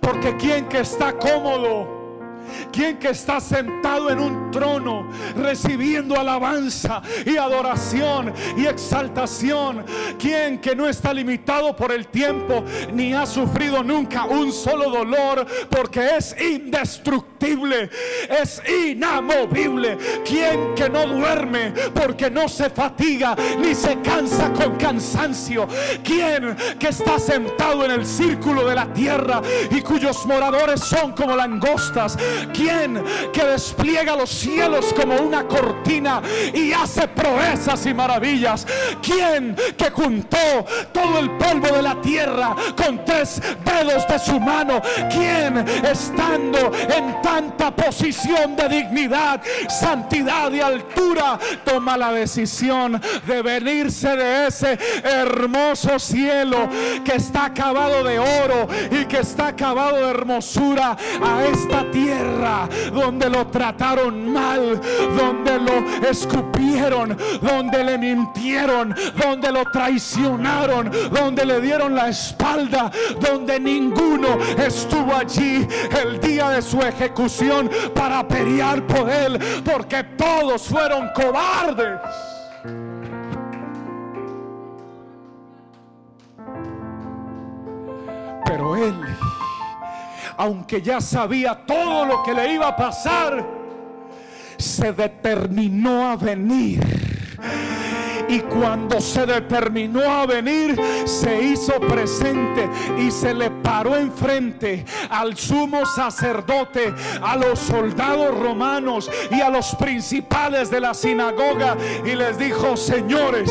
Porque quien que está cómodo quien que está sentado en un trono recibiendo alabanza y adoración y exaltación. Quien que no está limitado por el tiempo ni ha sufrido nunca un solo dolor porque es indestructible, es inamovible. Quien que no duerme porque no se fatiga ni se cansa con cansancio. Quien que está sentado en el círculo de la tierra y cuyos moradores son como langostas ¿Quién que despliega los cielos como una cortina y hace proezas y maravillas? ¿Quién que juntó todo el polvo de la tierra con tres dedos de su mano? ¿Quién estando en tanta posición de dignidad, santidad y altura toma la decisión de venirse de ese hermoso cielo que está acabado de oro y que está acabado de hermosura a esta tierra? donde lo trataron mal, donde lo escupieron, donde le mintieron, donde lo traicionaron, donde le dieron la espalda, donde ninguno estuvo allí el día de su ejecución para pelear por él, porque todos fueron cobardes. Pero él aunque ya sabía todo lo que le iba a pasar, se determinó a venir y cuando se determinó a venir, se hizo presente y se le paró enfrente al sumo sacerdote, a los soldados romanos y a los principales de la sinagoga. Y les dijo, señores,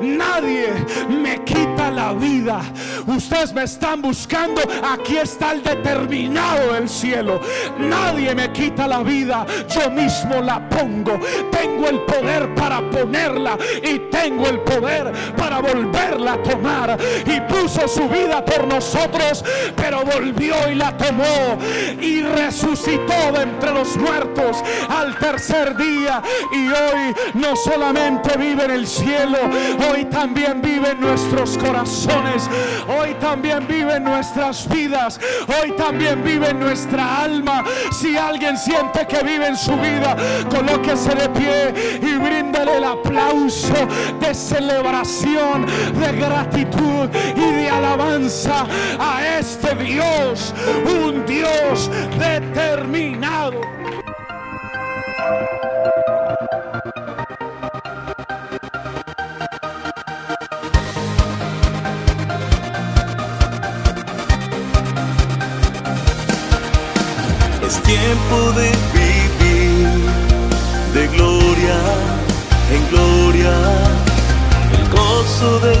nadie me quita la vida. Ustedes me están buscando, aquí está el determinado del cielo. Nadie me quita la vida, yo mismo la pongo. Tengo el poder para ponerla y tengo el poder para volverla a tomar. Y puso su vida por nosotros, pero volvió y la tomó y resucitó de entre los muertos al tercer día. Y hoy no solamente vive en el cielo, hoy también vive en nuestros corazones, hoy también vive en nuestras vidas, hoy también vive en nuestra alma. Si alguien siente que vive en su vida, colóquese de pie y bríndale el aplauso de celebración, de gratitud y de alabanza a este Dios, un Dios determinado. Es tiempo de vivir de gloria en gloria, el gozo Señor